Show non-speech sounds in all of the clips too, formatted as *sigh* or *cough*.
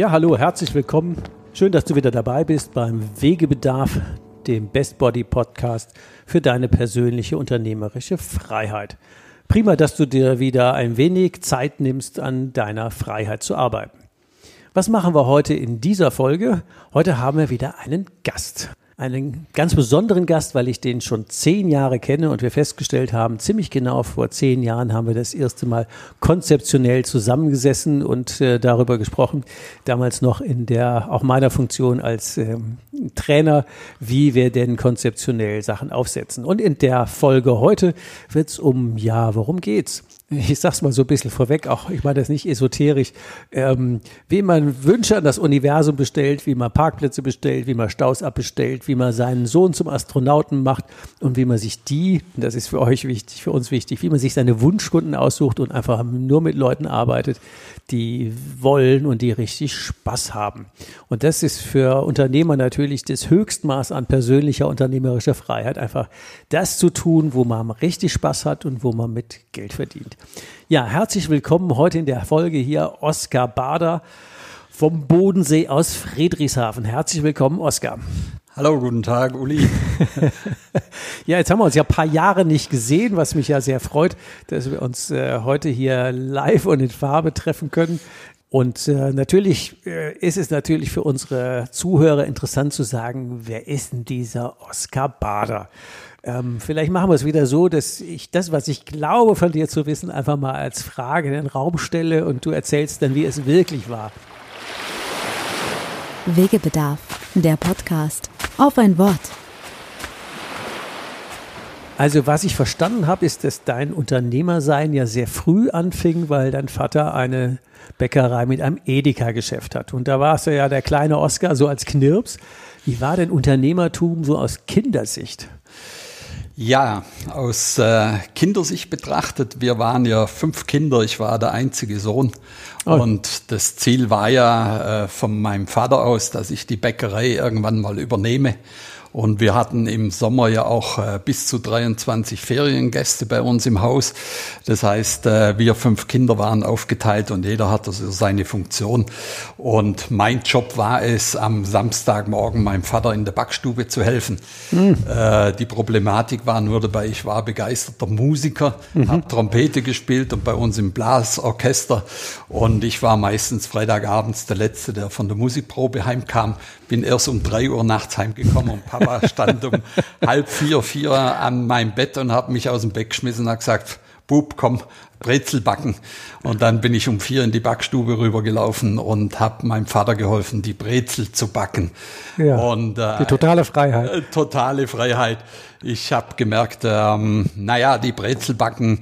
Ja, hallo, herzlich willkommen. Schön, dass du wieder dabei bist beim Wegebedarf, dem Best Body Podcast für deine persönliche unternehmerische Freiheit. Prima, dass du dir wieder ein wenig Zeit nimmst, an deiner Freiheit zu arbeiten. Was machen wir heute in dieser Folge? Heute haben wir wieder einen Gast einen ganz besonderen Gast, weil ich den schon zehn Jahre kenne und wir festgestellt haben, ziemlich genau vor zehn Jahren haben wir das erste Mal konzeptionell zusammengesessen und äh, darüber gesprochen, damals noch in der, auch meiner Funktion als ähm, Trainer, wie wir denn konzeptionell Sachen aufsetzen. Und in der Folge heute wird es um, ja, worum geht's? Ich sag's mal so ein bisschen vorweg, auch ich meine das nicht esoterisch, ähm, wie man Wünsche an das Universum bestellt, wie man Parkplätze bestellt, wie man Staus abbestellt, wie man seinen Sohn zum Astronauten macht und wie man sich die, das ist für euch wichtig, für uns wichtig, wie man sich seine Wunschkunden aussucht und einfach nur mit Leuten arbeitet, die wollen und die richtig Spaß haben. Und das ist für Unternehmer natürlich das Höchstmaß an persönlicher unternehmerischer Freiheit, einfach das zu tun, wo man richtig Spaß hat und wo man mit Geld verdient. Ja, herzlich willkommen heute in der Folge hier Oskar Bader vom Bodensee aus Friedrichshafen. Herzlich willkommen, Oskar. Hallo, guten Tag, Uli. *laughs* ja, jetzt haben wir uns ja ein paar Jahre nicht gesehen, was mich ja sehr freut, dass wir uns äh, heute hier live und in Farbe treffen können. Und äh, natürlich äh, ist es natürlich für unsere Zuhörer interessant zu sagen, wer ist denn dieser Oskar Bader? Ähm, vielleicht machen wir es wieder so, dass ich das, was ich glaube von dir zu wissen, einfach mal als Frage in den Raum stelle und du erzählst dann, wie es wirklich war. Wegebedarf, der Podcast. Auf ein Wort. Also was ich verstanden habe, ist, dass dein Unternehmersein ja sehr früh anfing, weil dein Vater eine Bäckerei mit einem Edeka-Geschäft hat. Und da warst du ja der kleine Oscar so als Knirps. Wie war denn Unternehmertum so aus Kindersicht? Ja, aus äh, Kindersicht betrachtet, wir waren ja fünf Kinder, ich war der einzige Sohn. Oh. Und das Ziel war ja äh, von meinem Vater aus, dass ich die Bäckerei irgendwann mal übernehme. Und wir hatten im Sommer ja auch äh, bis zu 23 Feriengäste bei uns im Haus. Das heißt, äh, wir fünf Kinder waren aufgeteilt und jeder hatte so seine Funktion. Und mein Job war es, am Samstagmorgen meinem Vater in der Backstube zu helfen. Mhm. Äh, die Problematik war nur dabei, ich war begeisterter Musiker, mhm. habe Trompete gespielt und bei uns im Blasorchester. Und ich war meistens Freitagabends der Letzte, der von der Musikprobe heimkam. Bin erst um drei Uhr nachts heimgekommen und Papa stand um *laughs* halb vier, vier an meinem Bett und hat mich aus dem Bett geschmissen und hat gesagt, Bub, komm, Brezel backen. Und dann bin ich um vier in die Backstube rübergelaufen und habe meinem Vater geholfen, die Brezel zu backen. Ja, und, äh, die totale Freiheit. Äh, totale Freiheit. Ich habe gemerkt, ähm, naja, die Brezel backen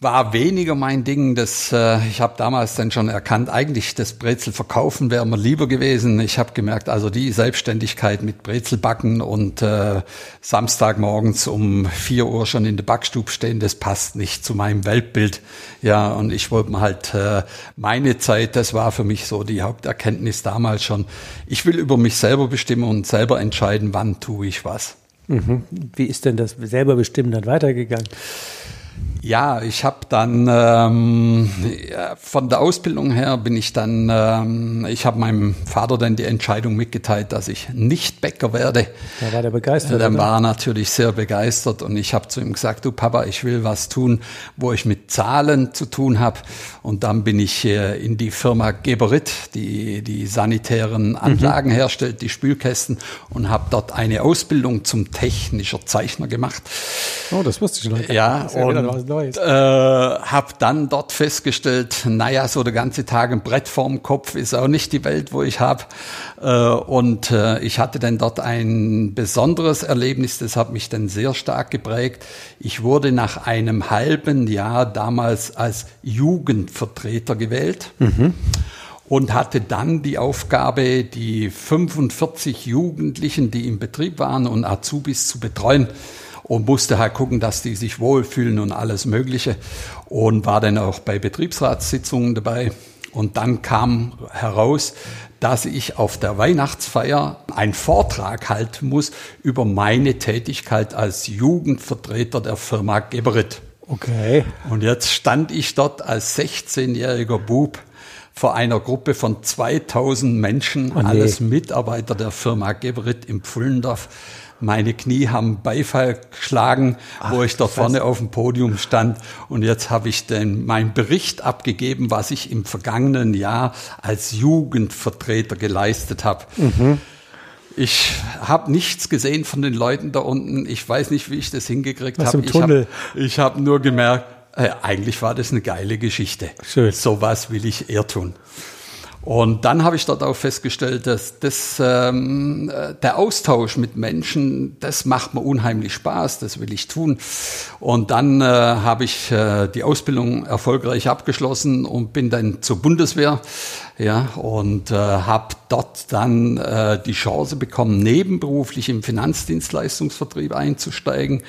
war weniger mein Ding. Das, äh, ich habe damals dann schon erkannt, eigentlich das Brezel verkaufen wäre mir lieber gewesen. Ich habe gemerkt, also die Selbstständigkeit mit Brezel backen und äh, Samstagmorgens um vier Uhr schon in der Backstube stehen, das passt nicht zu meinem Weltbild. Ja, und ich wollte mir halt äh, meine Zeit, das war für mich so die Haupterkenntnis damals schon. Ich will über mich selber bestimmen und selber entscheiden, wann tue ich was. Mhm. Wie ist denn das selber bestimmen dann weitergegangen? Ja, ich habe dann ähm, von der Ausbildung her bin ich dann, ähm, ich habe meinem Vater dann die Entscheidung mitgeteilt, dass ich nicht Bäcker werde. Da war der begeistert. Dann war er natürlich sehr begeistert und ich habe zu ihm gesagt, du Papa, ich will was tun, wo ich mit Zahlen zu tun habe. Und dann bin ich äh, in die Firma Geberit, die die sanitären Anlagen mhm. herstellt, die Spülkästen und habe dort eine Ausbildung zum technischer Zeichner gemacht. Oh, das wusste ich noch. Ja, und Neues. Äh, habe dann dort festgestellt, naja, so der ganze Tag ein Brett vorm Kopf ist auch nicht die Welt, wo ich habe. Äh, und äh, ich hatte dann dort ein besonderes Erlebnis, das hat mich dann sehr stark geprägt. Ich wurde nach einem halben Jahr damals als Jugendvertreter gewählt. Mhm und hatte dann die Aufgabe, die 45 Jugendlichen, die im Betrieb waren und Azubis zu betreuen und musste halt gucken, dass die sich wohlfühlen und alles Mögliche und war dann auch bei Betriebsratssitzungen dabei. Und dann kam heraus, dass ich auf der Weihnachtsfeier einen Vortrag halten muss über meine Tätigkeit als Jugendvertreter der Firma Geberit. Okay. Und jetzt stand ich dort als 16-jähriger Bub vor einer Gruppe von 2000 Menschen, oh nee. alles Mitarbeiter der Firma Geberit im Pfullendorf. Meine Knie haben Beifall geschlagen, Ach, wo ich da vorne auf dem Podium stand. Und jetzt habe ich den, meinen Bericht abgegeben, was ich im vergangenen Jahr als Jugendvertreter geleistet habe. Mhm. Ich habe nichts gesehen von den Leuten da unten. Ich weiß nicht, wie ich das hingekriegt habe. Ich habe hab nur gemerkt, äh, eigentlich war das eine geile Geschichte. Schön. So was will ich eher tun. Und dann habe ich dort auch festgestellt, dass das, ähm, äh, der Austausch mit Menschen, das macht mir unheimlich Spaß, das will ich tun. Und dann äh, habe ich äh, die Ausbildung erfolgreich abgeschlossen und bin dann zur Bundeswehr, ja, und äh, habe dort dann äh, die Chance bekommen, nebenberuflich im Finanzdienstleistungsvertrieb einzusteigen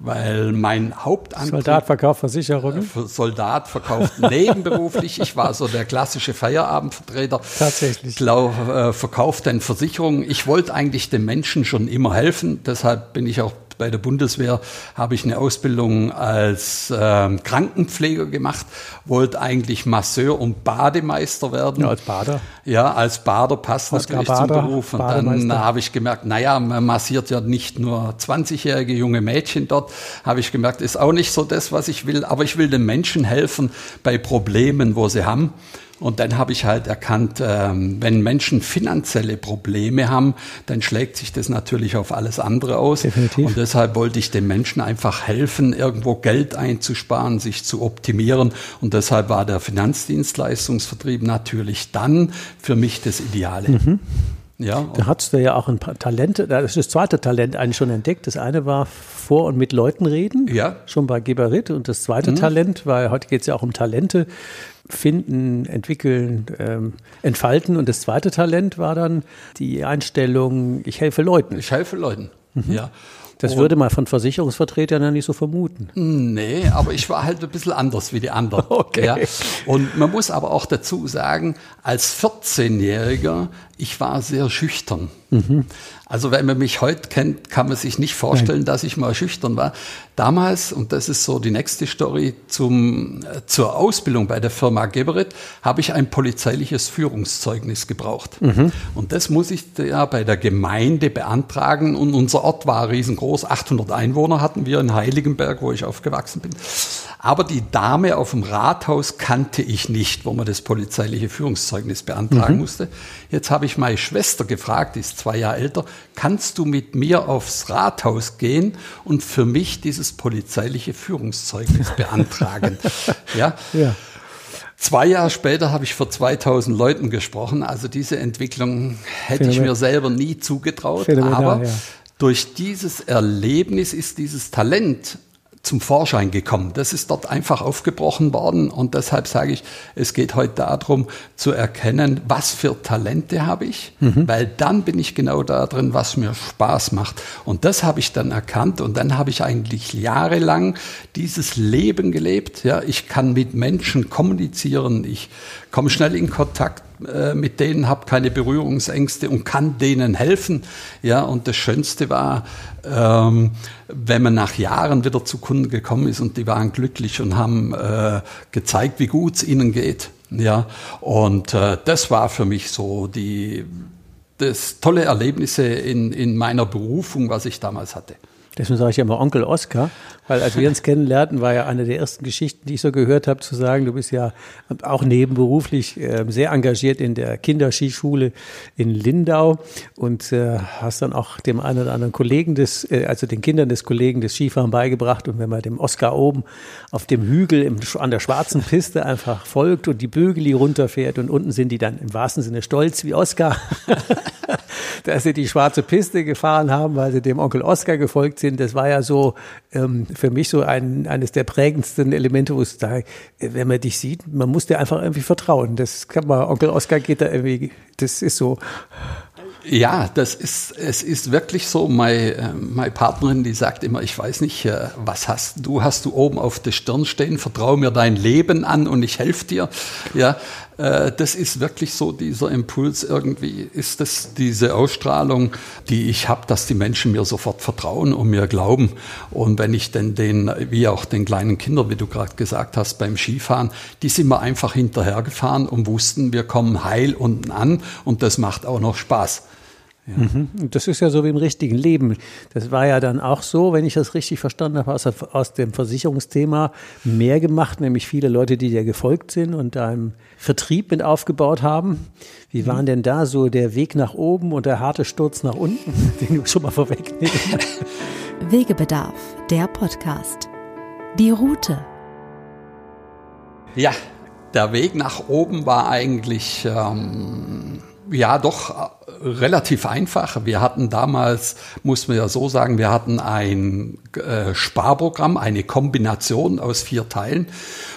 weil mein Hauptantrieb... Soldat verkauft Versicherungen? Äh, Soldat verkauft nebenberuflich. Ich war so der klassische Feierabendvertreter. Tatsächlich. Glaub, äh, verkauft dann Versicherungen. Ich wollte eigentlich den Menschen schon immer helfen. Deshalb bin ich auch bei der Bundeswehr habe ich eine Ausbildung als äh, Krankenpfleger gemacht, wollte eigentlich Masseur und Bademeister werden. Ja, als Bader? Ja, als Bader passt Oscar natürlich Bader, zum Beruf. Und dann habe ich gemerkt, naja, man massiert ja nicht nur 20-jährige junge Mädchen dort, habe ich gemerkt, ist auch nicht so das, was ich will, aber ich will den Menschen helfen bei Problemen, wo sie haben. Und dann habe ich halt erkannt, ähm, wenn Menschen finanzielle Probleme haben, dann schlägt sich das natürlich auf alles andere aus. Definitiv. Und deshalb wollte ich den Menschen einfach helfen, irgendwo Geld einzusparen, sich zu optimieren. Und deshalb war der Finanzdienstleistungsvertrieb natürlich dann für mich das Ideale. Mhm. Ja, da hattest du ja auch ein paar Talente, das ist das zweite Talent eigentlich schon entdeckt. Das eine war vor und mit Leuten reden, ja. schon bei Geberit. Und das zweite mhm. Talent, weil heute geht es ja auch um Talente, finden, entwickeln, ähm, entfalten. Und das zweite Talent war dann die Einstellung, ich helfe Leuten. Ich helfe Leuten, mhm. ja. Das würde man von Versicherungsvertretern ja nicht so vermuten. Nee, aber ich war halt ein bisschen anders wie die anderen. *laughs* Okay. Ja. Und man muss aber auch dazu sagen, als 14-Jähriger, ich war sehr schüchtern. Mhm. Also wenn man mich heute kennt, kann man sich nicht vorstellen, Nein. dass ich mal schüchtern war. Damals, und das ist so die nächste Story, zum, äh, zur Ausbildung bei der Firma Geberit, habe ich ein polizeiliches Führungszeugnis gebraucht. Mhm. Und das muss ich ja bei der Gemeinde beantragen. Und unser Ort war riesengroß, 800 Einwohner hatten wir in Heiligenberg, wo ich aufgewachsen bin. Aber die Dame auf dem Rathaus kannte ich nicht, wo man das polizeiliche Führungszeugnis beantragen mhm. musste. Jetzt habe ich meine Schwester gefragt, die ist zwei Jahre älter, kannst du mit mir aufs Rathaus gehen und für mich dieses polizeiliche Führungszeugnis *laughs* beantragen? ja. ja. Zwei Jahre später habe ich vor 2000 Leuten gesprochen. Also diese Entwicklung hätte Phänomen. ich mir selber nie zugetraut. Phänomenal, aber ja. durch dieses Erlebnis ist dieses Talent zum Vorschein gekommen. Das ist dort einfach aufgebrochen worden und deshalb sage ich, es geht heute darum zu erkennen, was für Talente habe ich, mhm. weil dann bin ich genau da drin, was mir Spaß macht. Und das habe ich dann erkannt und dann habe ich eigentlich jahrelang dieses Leben gelebt. Ja, ich kann mit Menschen kommunizieren, ich komme schnell in Kontakt äh, mit denen, habe keine Berührungsängste und kann denen helfen. Ja, und das Schönste war, ähm, wenn man nach Jahren wieder zu Kunden gekommen ist und die waren glücklich und haben äh, gezeigt, wie gut es ihnen geht. Ja, und äh, das war für mich so die das tolle Erlebnisse in, in meiner Berufung, was ich damals hatte. Deswegen sage ich ja immer Onkel Oskar, weil als wir uns kennenlernten, war ja eine der ersten Geschichten, die ich so gehört habe, zu sagen, du bist ja auch nebenberuflich äh, sehr engagiert in der Kinderskischule in Lindau und äh, hast dann auch dem einen oder anderen Kollegen des, äh, also den Kindern des Kollegen des Skifahren beigebracht. Und wenn man dem Oskar oben auf dem Hügel im, an der schwarzen Piste einfach folgt und die Bögeli runterfährt und unten sind die dann im wahrsten Sinne stolz wie Oskar, *laughs* dass sie die schwarze Piste gefahren haben, weil sie dem Onkel Oskar gefolgt sind. Das war ja so ähm, für mich so ein, eines der prägendsten Elemente, wo es da, wenn man dich sieht, man muss dir einfach irgendwie vertrauen. Das kann man, Onkel Oskar geht da irgendwie, das ist so. Ja, das ist, es ist wirklich so. Meine, äh, meine Partnerin, die sagt immer, ich weiß nicht, äh, was hast du, hast du oben auf der Stirn stehen, vertraue mir dein Leben an und ich helfe dir. Ja, äh, das ist wirklich so dieser Impuls irgendwie, ist das diese Ausstrahlung, die ich habe, dass die Menschen mir sofort vertrauen und mir glauben. Und wenn ich denn den, wie auch den kleinen Kindern, wie du gerade gesagt hast, beim Skifahren, die sind mir einfach hinterhergefahren und wussten, wir kommen heil unten an und das macht auch noch Spaß. Ja. Mhm. Das ist ja so wie im richtigen Leben. Das war ja dann auch so, wenn ich das richtig verstanden habe, aus, aus dem Versicherungsthema mehr gemacht, nämlich viele Leute, die dir gefolgt sind und deinem Vertrieb mit aufgebaut haben. Wie waren denn da so der Weg nach oben und der harte Sturz nach unten, *laughs* den du schon mal vorwegnimmst? *laughs* Wegebedarf, der Podcast. Die Route. Ja, der Weg nach oben war eigentlich ähm, ja doch äh, relativ einfach. Wir hatten damals, muss man ja so sagen, wir hatten ein äh, Sparprogramm, eine Kombination aus vier Teilen.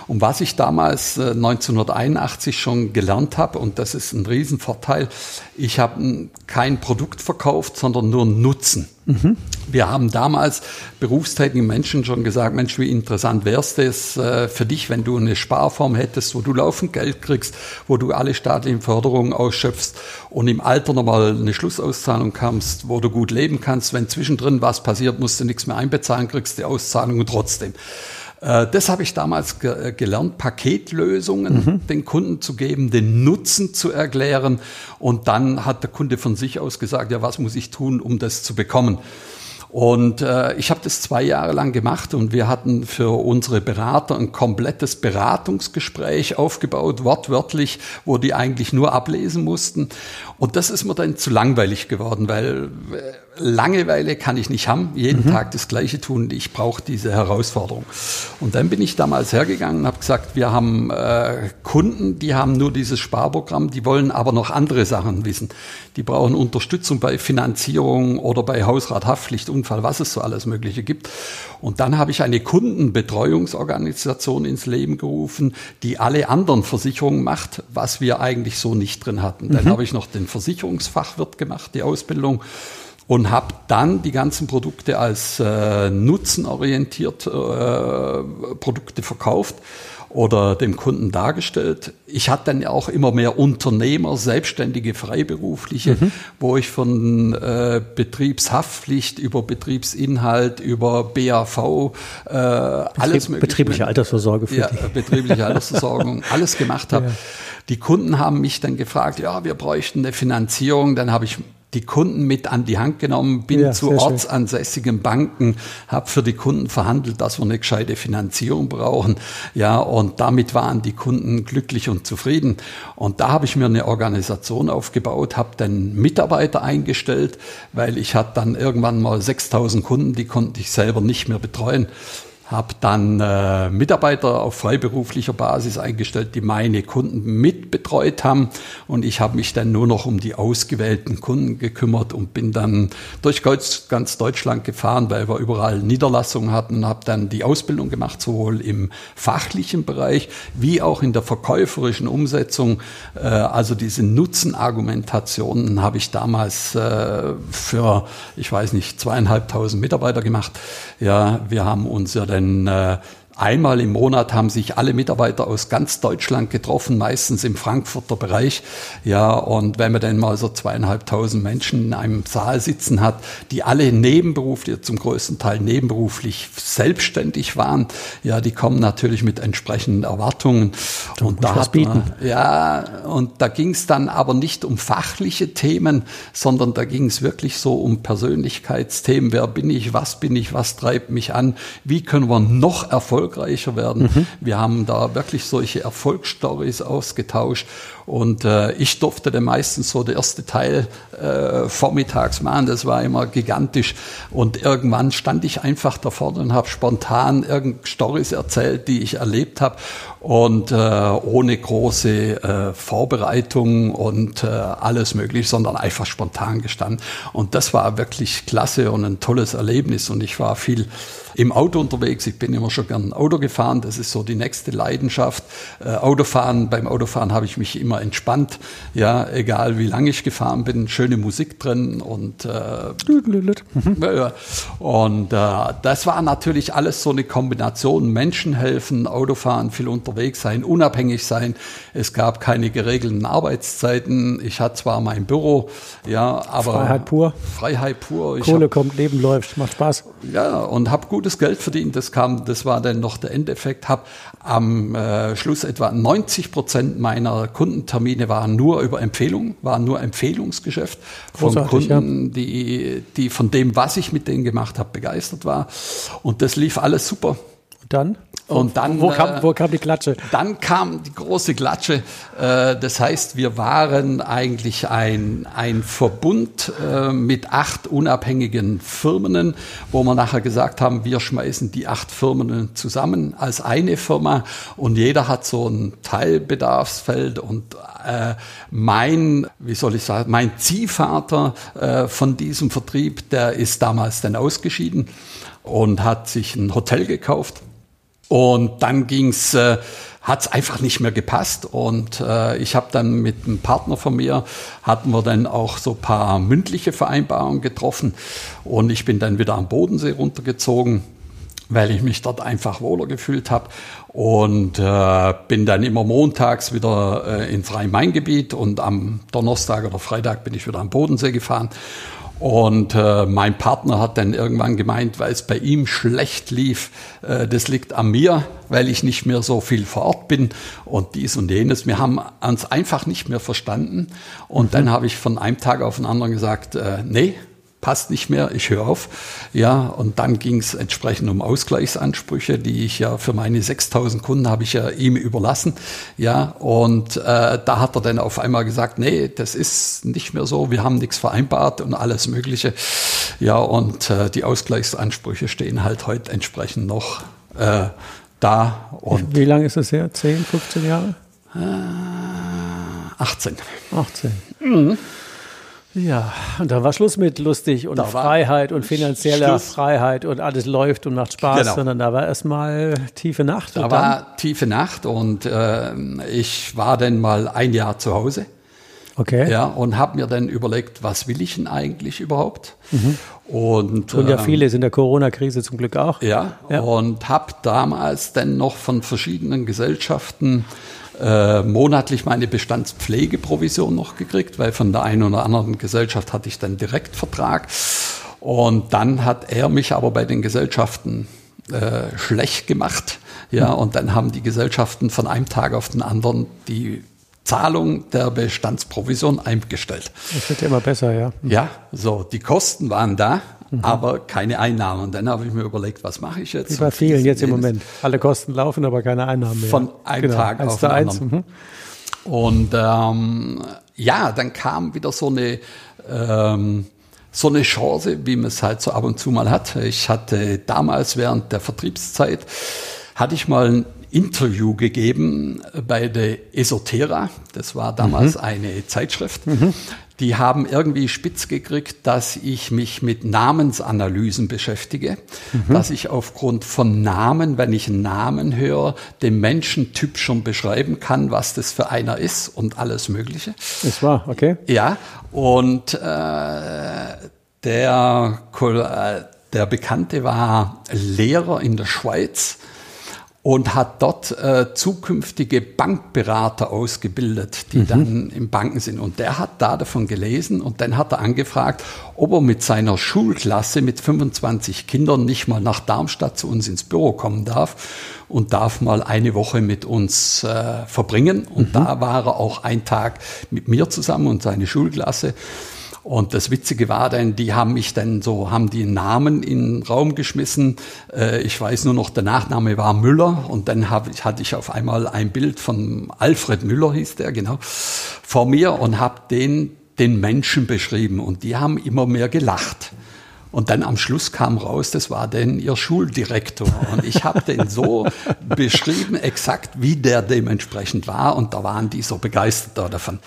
Und was ich damals äh, 1981 schon gelernt habe, und das ist ein Riesenvorteil, ich habe kein Produkt verkauft, sondern nur Nutzen. Mhm. Wir haben damals berufstätigen Menschen schon gesagt, Mensch, wie interessant wäre es äh, für dich, wenn du eine Sparform hättest, wo du laufend Geld kriegst, wo du alle staatlichen Förderungen ausschöpfst und im Alter nochmal eine Schlussauszahlung kannst, wo du gut leben kannst. Wenn zwischendrin was passiert, musst du nichts mehr einbezahlen, kriegst die Auszahlung trotzdem. Äh, das habe ich damals ge äh, gelernt, Paketlösungen mhm. den Kunden zu geben, den Nutzen zu erklären. Und dann hat der Kunde von sich aus gesagt, ja, was muss ich tun, um das zu bekommen? Und äh, ich habe das zwei Jahre lang gemacht und wir hatten für unsere Berater ein komplettes Beratungsgespräch aufgebaut, wortwörtlich, wo die eigentlich nur ablesen mussten. Und das ist mir dann zu langweilig geworden, weil äh, Langeweile kann ich nicht haben, jeden mhm. Tag das Gleiche tun. Ich brauche diese Herausforderung. Und dann bin ich damals hergegangen und habe gesagt, wir haben äh, Kunden, die haben nur dieses Sparprogramm, die wollen aber noch andere Sachen wissen. Die brauchen Unterstützung bei Finanzierung oder bei Hausrat, Haftpflicht, Unfall, was es so alles Mögliche gibt. Und dann habe ich eine Kundenbetreuungsorganisation ins Leben gerufen, die alle anderen Versicherungen macht, was wir eigentlich so nicht drin hatten. Dann mhm. habe ich noch den Versicherungsfachwirt gemacht, die Ausbildung und habe dann die ganzen Produkte als äh, nutzenorientiert äh, Produkte verkauft oder dem Kunden dargestellt. Ich hatte dann auch immer mehr Unternehmer, Selbstständige, Freiberufliche, mhm. wo ich von äh, Betriebshaftpflicht über Betriebsinhalt, über BAV, äh, Betrieb, alles mögliche. Betriebliche Altersvorsorge für ja, betriebliche *laughs* Altersversorgung, alles gemacht habe. Ja. Die Kunden haben mich dann gefragt, ja, wir bräuchten eine Finanzierung. Dann habe ich die Kunden mit an die Hand genommen, bin ja, zu ortsansässigen Banken, habe für die Kunden verhandelt, dass wir eine gescheite Finanzierung brauchen. Ja, und damit waren die Kunden glücklich und zufrieden. Und da habe ich mir eine Organisation aufgebaut, habe dann Mitarbeiter eingestellt, weil ich hatte dann irgendwann mal 6000 Kunden, die konnte ich selber nicht mehr betreuen habe dann äh, Mitarbeiter auf freiberuflicher Basis eingestellt, die meine Kunden mitbetreut haben und ich habe mich dann nur noch um die ausgewählten Kunden gekümmert und bin dann durch ganz Deutschland gefahren, weil wir überall Niederlassungen hatten und habe dann die Ausbildung gemacht, sowohl im fachlichen Bereich wie auch in der verkäuferischen Umsetzung. Äh, also diese Nutzenargumentationen habe ich damals äh, für, ich weiß nicht, zweieinhalbtausend Mitarbeiter gemacht. Ja, wir haben uns ja dann äh, Einmal im Monat haben sich alle Mitarbeiter aus ganz Deutschland getroffen, meistens im Frankfurter Bereich. Ja, und wenn man dann mal so zweieinhalbtausend Menschen in einem Saal sitzen hat, die alle nebenberuflich, zum größten Teil nebenberuflich selbstständig waren, ja, die kommen natürlich mit entsprechenden Erwartungen. Du und da hat man, ja, und da ging es dann aber nicht um fachliche Themen, sondern da ging es wirklich so um Persönlichkeitsthemen. Wer bin ich? Was bin ich? Was treibt mich an? Wie können wir noch erfolgreicher erfolgreicher werden. Mhm. Wir haben da wirklich solche Erfolgsstories ausgetauscht und äh, ich durfte dann meistens so der erste Teil äh, vormittags machen. Das war immer gigantisch. Und irgendwann stand ich einfach da vorne und habe spontan irgend Stories erzählt, die ich erlebt habe und äh, ohne große äh, Vorbereitung und äh, alles mögliche, sondern einfach spontan gestanden. Und das war wirklich klasse und ein tolles Erlebnis. Und ich war viel im Auto unterwegs. Ich bin immer schon gern Auto gefahren. Das ist so die nächste Leidenschaft. Äh, Autofahren. Beim Autofahren habe ich mich immer entspannt. Ja, egal wie lange ich gefahren bin, schöne Musik drin und äh, und äh, das war natürlich alles so eine Kombination. Menschen helfen, Autofahren, viel unterwegs sein, unabhängig sein. Es gab keine geregelten Arbeitszeiten. Ich hatte zwar mein Büro, ja, aber Freiheit pur. Freiheit pur. Ich Kohle hab, kommt, Leben läuft, macht Spaß. Ja, und habe gutes Geld verdient. Das kam, das war dann noch der Endeffekt. Habe am äh, Schluss etwa 90 Prozent meiner Kundentermine waren nur über Empfehlungen, waren nur Empfehlungsgeschäft von Kunden, ja. die, die von dem, was ich mit denen gemacht habe, begeistert war. Und das lief alles super. Und dann? Und dann, wo kam, wo kam die Klatsche? Dann kam die große Klatsche. Äh, das heißt, wir waren eigentlich ein, ein Verbund äh, mit acht unabhängigen Firmen, wo wir nachher gesagt haben, wir schmeißen die acht Firmen zusammen als eine Firma und jeder hat so ein Teilbedarfsfeld und äh, mein, wie soll ich sagen, mein Ziehvater von diesem Vertrieb, der ist damals dann ausgeschieden und hat sich ein Hotel gekauft und dann ging's, äh, hat es einfach nicht mehr gepasst. Und äh, ich habe dann mit einem Partner von mir, hatten wir dann auch so paar mündliche Vereinbarungen getroffen. Und ich bin dann wieder am Bodensee runtergezogen, weil ich mich dort einfach wohler gefühlt habe. Und äh, bin dann immer montags wieder äh, in Rhein-Main-Gebiet und am Donnerstag oder Freitag bin ich wieder am Bodensee gefahren. Und äh, mein Partner hat dann irgendwann gemeint, weil es bei ihm schlecht lief, äh, das liegt an mir, weil ich nicht mehr so viel vor Ort bin und dies und jenes. Wir haben uns einfach nicht mehr verstanden. Und mhm. dann habe ich von einem Tag auf den anderen gesagt, äh, nee, passt nicht mehr, ich höre auf. Ja, und dann ging es entsprechend um Ausgleichsansprüche, die ich ja für meine 6000 Kunden habe ich ja ihm überlassen. Ja, und äh, da hat er dann auf einmal gesagt, nee, das ist nicht mehr so, wir haben nichts vereinbart und alles Mögliche. Ja, und äh, die Ausgleichsansprüche stehen halt heute entsprechend noch äh, da. Und Wie lange ist das her? 10, 15 Jahre? Äh, 18. 18. Mhm. Ja, und da war Schluss mit lustig und da Freiheit und finanzieller Schluss. Freiheit und alles läuft und macht Spaß, genau. sondern da war erstmal tiefe Nacht. Da war tiefe Nacht und äh, ich war dann mal ein Jahr zu Hause. Okay. Ja, und habe mir dann überlegt, was will ich denn eigentlich überhaupt? Mhm. Und tun ja ähm, viele in der Corona-Krise zum Glück auch. Ja, ja. und habe damals dann noch von verschiedenen Gesellschaften äh, monatlich meine Bestandspflegeprovision noch gekriegt, weil von der einen oder anderen Gesellschaft hatte ich dann Direktvertrag. Und dann hat er mich aber bei den Gesellschaften äh, schlecht gemacht. Ja, und dann haben die Gesellschaften von einem Tag auf den anderen die Zahlung der Bestandsprovision eingestellt. Das wird ja immer besser, ja. Ja, so, die Kosten waren da, mhm. aber keine Einnahmen. Und dann habe ich mir überlegt, was mache ich jetzt? Bei vielen jetzt im Moment. Alle Kosten laufen, aber keine Einnahmen mehr. Von einem genau. Tag auf den anderen. Mhm. Und ähm, ja, dann kam wieder so eine ähm, so eine Chance, wie man es halt so ab und zu mal hat. Ich hatte damals während der Vertriebszeit hatte ich mal ein Interview gegeben bei der Esotera. Das war damals mhm. eine Zeitschrift. Mhm. Die haben irgendwie spitz gekriegt, dass ich mich mit Namensanalysen beschäftige, mhm. dass ich aufgrund von Namen, wenn ich einen Namen höre, den Menschentyp schon beschreiben kann, was das für einer ist und alles Mögliche. Ist wahr, okay. Ja, und äh, der, äh, der Bekannte war Lehrer in der Schweiz und hat dort äh, zukünftige Bankberater ausgebildet, die mhm. dann im Banken sind. Und der hat da davon gelesen und dann hat er angefragt, ob er mit seiner Schulklasse mit 25 Kindern nicht mal nach Darmstadt zu uns ins Büro kommen darf und darf mal eine Woche mit uns äh, verbringen. Und mhm. da war er auch ein Tag mit mir zusammen und seine Schulklasse. Und das Witzige war dann, die haben mich dann so, haben die Namen in den Raum geschmissen. Äh, ich weiß nur noch, der Nachname war Müller und dann hab, hatte ich auf einmal ein Bild von Alfred Müller, hieß der, genau, vor mir und habe den, den Menschen beschrieben und die haben immer mehr gelacht. Und dann am Schluss kam raus, das war denn ihr Schuldirektor. Und ich habe den so *laughs* beschrieben, exakt wie der dementsprechend war. Und da waren die so begeistert davon.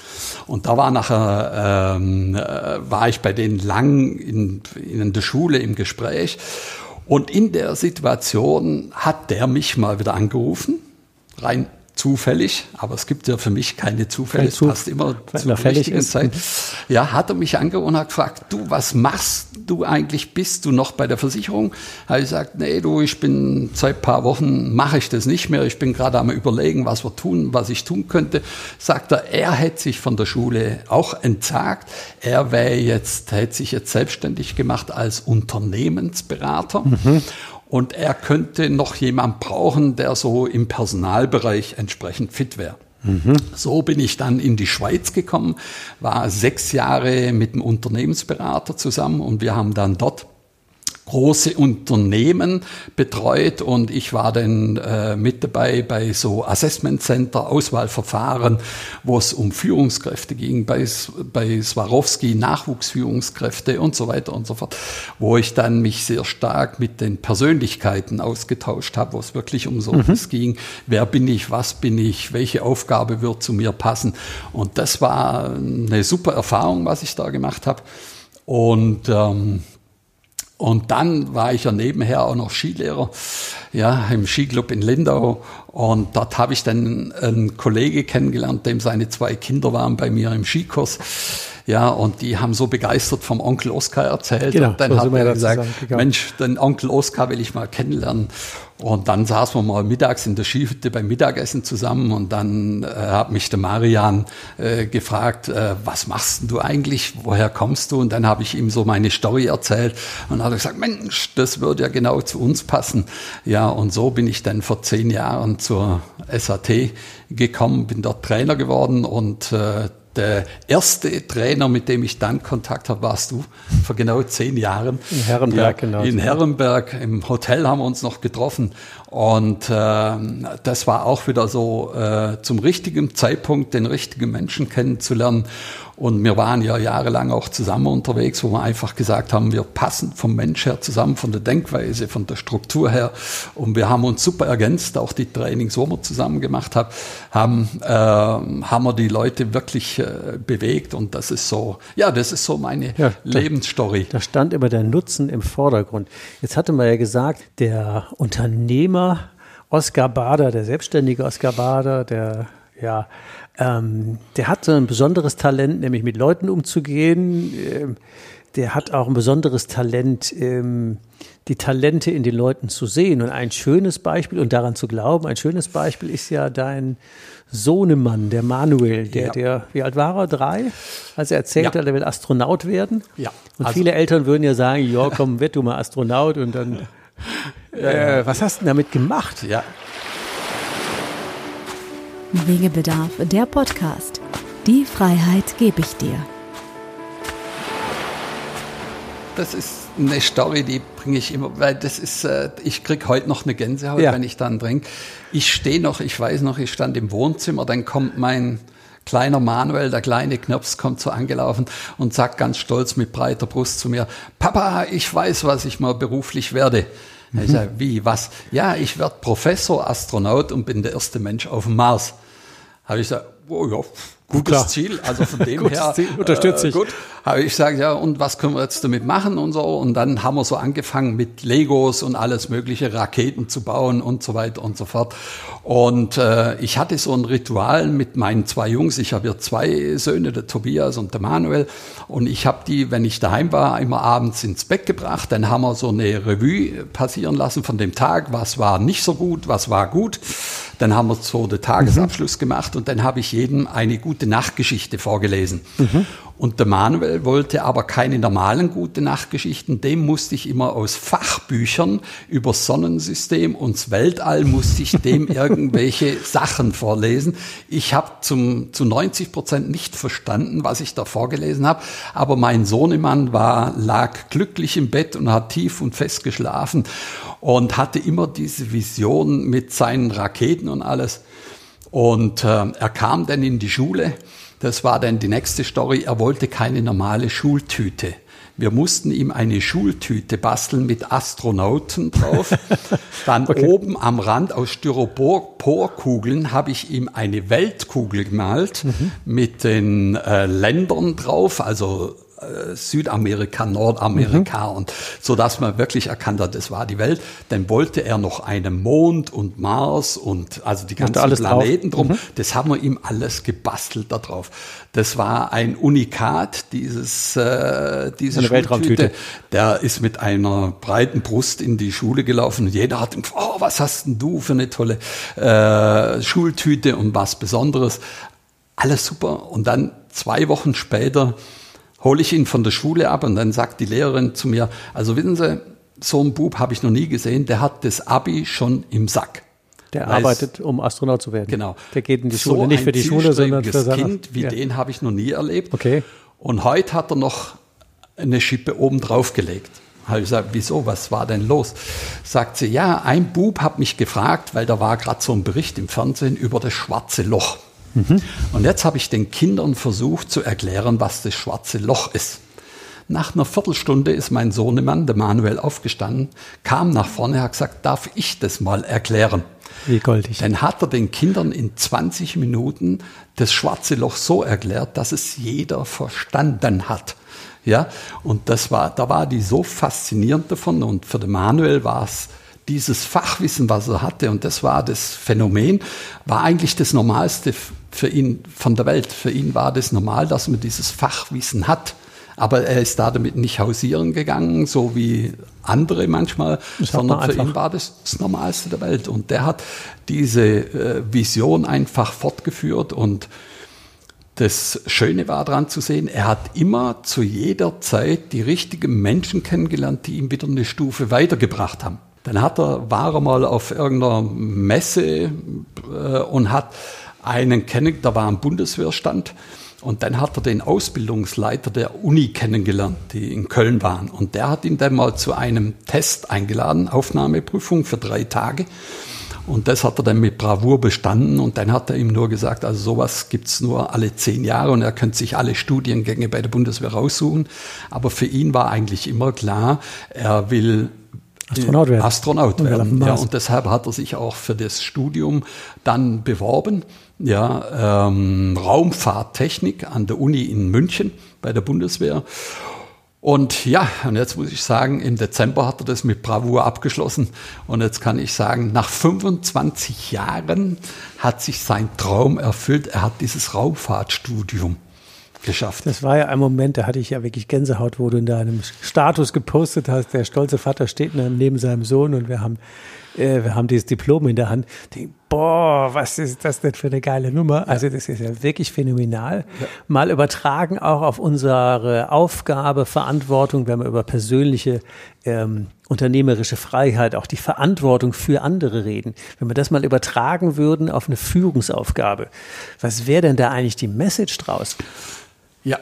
Und da war nachher, ähm, äh, war ich bei denen lang in, in der Schule im Gespräch. Und in der Situation hat der mich mal wieder angerufen, rein zufällig, aber es gibt ja für mich keine Zufälle, es passt immer zur richtigen ist. Zeit. Ja, hat er mich angerufen und hat gefragt, du, was machst du eigentlich? Bist du noch bei der Versicherung? Habe ich gesagt, nee, du, ich bin seit paar Wochen, mache ich das nicht mehr. Ich bin gerade am überlegen, was wir tun, was ich tun könnte. Sagt er, er hätte sich von der Schule auch entsagt. Er wäre jetzt, hätte sich jetzt selbstständig gemacht als Unternehmensberater. Mhm und er könnte noch jemand brauchen, der so im Personalbereich entsprechend fit wäre. Mhm. So bin ich dann in die Schweiz gekommen, war sechs Jahre mit einem Unternehmensberater zusammen und wir haben dann dort große Unternehmen betreut und ich war dann äh, mit dabei bei so Assessment Center, Auswahlverfahren, wo es um Führungskräfte ging, bei, bei Swarovski Nachwuchsführungskräfte und so weiter und so fort, wo ich dann mich sehr stark mit den Persönlichkeiten ausgetauscht habe, wo es wirklich um so mhm. ging, wer bin ich, was bin ich, welche Aufgabe wird zu mir passen und das war eine super Erfahrung, was ich da gemacht habe. Und ähm, und dann war ich ja nebenher auch noch Skilehrer, ja, im Skiclub in Lindau. Und dort habe ich dann einen Kollege kennengelernt, dem seine zwei Kinder waren bei mir im Skikurs. Ja, und die haben so begeistert vom Onkel Oskar erzählt. Genau, und dann hat er gesagt, Mensch, den Onkel Oskar will ich mal kennenlernen. Und dann saßen wir mal mittags in der Skihütte beim Mittagessen zusammen und dann äh, hat mich der Marian äh, gefragt, äh, was machst du eigentlich, woher kommst du? Und dann habe ich ihm so meine Story erzählt und hat er gesagt, Mensch, das würde ja genau zu uns passen. Ja, und so bin ich dann vor zehn Jahren zur SAT gekommen, bin dort Trainer geworden und äh, der erste Trainer, mit dem ich dann Kontakt habe, warst du vor genau zehn Jahren. In Herrenberg, ja, genau. In Herrenberg, im Hotel haben wir uns noch getroffen. Und äh, das war auch wieder so äh, zum richtigen Zeitpunkt, den richtigen Menschen kennenzulernen. Und wir waren ja jahrelang auch zusammen unterwegs, wo wir einfach gesagt haben, wir passen vom Mensch her zusammen, von der Denkweise, von der Struktur her. Und wir haben uns super ergänzt, auch die Trainings, wo wir zusammen gemacht haben, haben, äh, haben wir die Leute wirklich äh, bewegt. Und das ist so, ja, das ist so meine ja, Lebensstory. Da stand immer der Nutzen im Vordergrund. Jetzt hatte man ja gesagt, der Unternehmer Oskar Bader, der selbstständige Oskar Bader, der ja, ähm, der hat so ein besonderes Talent, nämlich mit Leuten umzugehen. Ähm, der hat auch ein besonderes Talent, ähm, die Talente in den Leuten zu sehen. Und ein schönes Beispiel und daran zu glauben, ein schönes Beispiel ist ja dein Sohnemann, der Manuel, der, ja. der, wie alt war er? Drei? Als er erzählt ja. hat, er will Astronaut werden. Ja. Und also, viele Eltern würden ja sagen, ja, komm, werd du mal Astronaut und dann, *laughs* äh, was hast du denn damit gemacht? Ja, Wegebedarf, der Podcast. Die Freiheit gebe ich dir. Das ist eine Story, die bringe ich immer, weil das ist, äh, ich kriege heute noch eine Gänsehaut, ja. wenn ich dann trinke. Ich stehe noch, ich weiß noch, ich stand im Wohnzimmer, dann kommt mein kleiner Manuel, der kleine Knirps, kommt so angelaufen und sagt ganz stolz mit breiter Brust zu mir, Papa, ich weiß, was ich mal beruflich werde. Mhm. Ich sage, wie, was? Ja, ich werde Professor, Astronaut und bin der erste Mensch auf dem Mars. Habe ich gesagt, oh ja, gutes Klar. Ziel. Also von dem *laughs* her Ziel, unterstütze ich. Äh, gut. Aber ich sage ja, und was können wir jetzt damit machen und so. Und dann haben wir so angefangen mit Legos und alles mögliche, Raketen zu bauen und so weiter und so fort. Und äh, ich hatte so ein Ritual mit meinen zwei Jungs. Ich habe ja zwei Söhne, der Tobias und der Manuel. Und ich habe die, wenn ich daheim war, immer abends ins Bett gebracht. Dann haben wir so eine Revue passieren lassen von dem Tag. Was war nicht so gut, was war gut. Dann haben wir so den Tagesabschluss mhm. gemacht und dann habe ich jedem eine gute Nachtgeschichte vorgelesen. Mhm. Und der Manuel wollte aber keine normalen gute Nachtgeschichten. Dem musste ich immer aus Fachbüchern über Sonnensystem und Weltall musste ich dem *laughs* irgendwelche Sachen vorlesen. Ich habe zum zu 90 Prozent nicht verstanden, was ich da vorgelesen habe. Aber mein Sohnemann war lag glücklich im Bett und hat tief und fest geschlafen und hatte immer diese Vision mit seinen Raketen und alles. Und äh, er kam dann in die Schule das war dann die nächste Story. Er wollte keine normale Schultüte. Wir mussten ihm eine Schultüte basteln mit Astronauten drauf. *laughs* Dann okay. oben am Rand aus Styroporkugeln habe ich ihm eine Weltkugel gemalt mhm. mit den äh, Ländern drauf, also Südamerika, Nordamerika mhm. und so dass man wirklich erkannt hat, das war die Welt. Dann wollte er noch einen Mond und Mars und also die ganzen Planeten drauf. drum. Mhm. Das haben wir ihm alles gebastelt da drauf. Das war ein Unikat, dieses äh, diese eine Weltraumtüte. Der ist mit einer breiten Brust in die Schule gelaufen und jeder hat oh, was hast denn du für eine tolle äh, Schultüte und was Besonderes. Alles super. Und dann zwei Wochen später hole ich ihn von der Schule ab und dann sagt die Lehrerin zu mir, also wissen Sie, so einen Bub habe ich noch nie gesehen, der hat das Abi schon im Sack. Der Weiß, arbeitet, um Astronaut zu werden. Genau. Der geht in die Schule, so nicht für die Schule, sondern für sein Kind wie ja. den habe ich noch nie erlebt. Okay. Und heute hat er noch eine Schippe oben drauf gelegt. Habe ich gesagt, wieso, was war denn los? Sagt sie, ja, ein Bub hat mich gefragt, weil da war gerade so ein Bericht im Fernsehen über das schwarze Loch. Mhm. Und jetzt habe ich den Kindern versucht zu erklären, was das schwarze Loch ist. Nach einer Viertelstunde ist mein Sohnemann, der Manuel, aufgestanden, kam nach vorne, hat gesagt, darf ich das mal erklären? Wie goldig. Dann hat er den Kindern in 20 Minuten das schwarze Loch so erklärt, dass es jeder verstanden hat. Ja, und das war, da war die so faszinierend davon und für den Manuel war es dieses Fachwissen, was er hatte, und das war das Phänomen, war eigentlich das Normalste für ihn von der Welt. Für ihn war das normal, dass man dieses Fachwissen hat. Aber er ist da damit nicht hausieren gegangen, so wie andere manchmal, das sondern für ihn war das das Normalste der Welt. Und der hat diese äh, Vision einfach fortgeführt und das Schöne war daran zu sehen, er hat immer zu jeder Zeit die richtigen Menschen kennengelernt, die ihm wieder eine Stufe weitergebracht haben. Dann hat er, war er mal auf irgendeiner Messe äh, und hat einen kennen, da war ein Bundeswehrstand. Und dann hat er den Ausbildungsleiter der Uni kennengelernt, die in Köln waren. Und der hat ihn dann mal zu einem Test eingeladen, Aufnahmeprüfung für drei Tage. Und das hat er dann mit Bravour bestanden. Und dann hat er ihm nur gesagt, also sowas gibt's nur alle zehn Jahre und er könnte sich alle Studiengänge bei der Bundeswehr raussuchen. Aber für ihn war eigentlich immer klar, er will Astronaut werden. Astronaut werden. Ja, und deshalb hat er sich auch für das Studium dann beworben. Ja, ähm, Raumfahrttechnik an der Uni in München bei der Bundeswehr. Und ja, und jetzt muss ich sagen, im Dezember hat er das mit Bravour abgeschlossen. Und jetzt kann ich sagen, nach 25 Jahren hat sich sein Traum erfüllt. Er hat dieses Raumfahrtstudium geschafft. Das war ja ein Moment, da hatte ich ja wirklich Gänsehaut, wo du in deinem Status gepostet hast, der stolze Vater steht neben seinem Sohn und wir haben, äh, wir haben dieses Diplom in der Hand. Denk, boah, was ist das denn für eine geile Nummer? Also das ist ja wirklich phänomenal. Ja. Mal übertragen auch auf unsere Aufgabe, Verantwortung, wenn wir über persönliche ähm, unternehmerische Freiheit, auch die Verantwortung für andere reden. Wenn wir das mal übertragen würden auf eine Führungsaufgabe, was wäre denn da eigentlich die Message draus? Ja,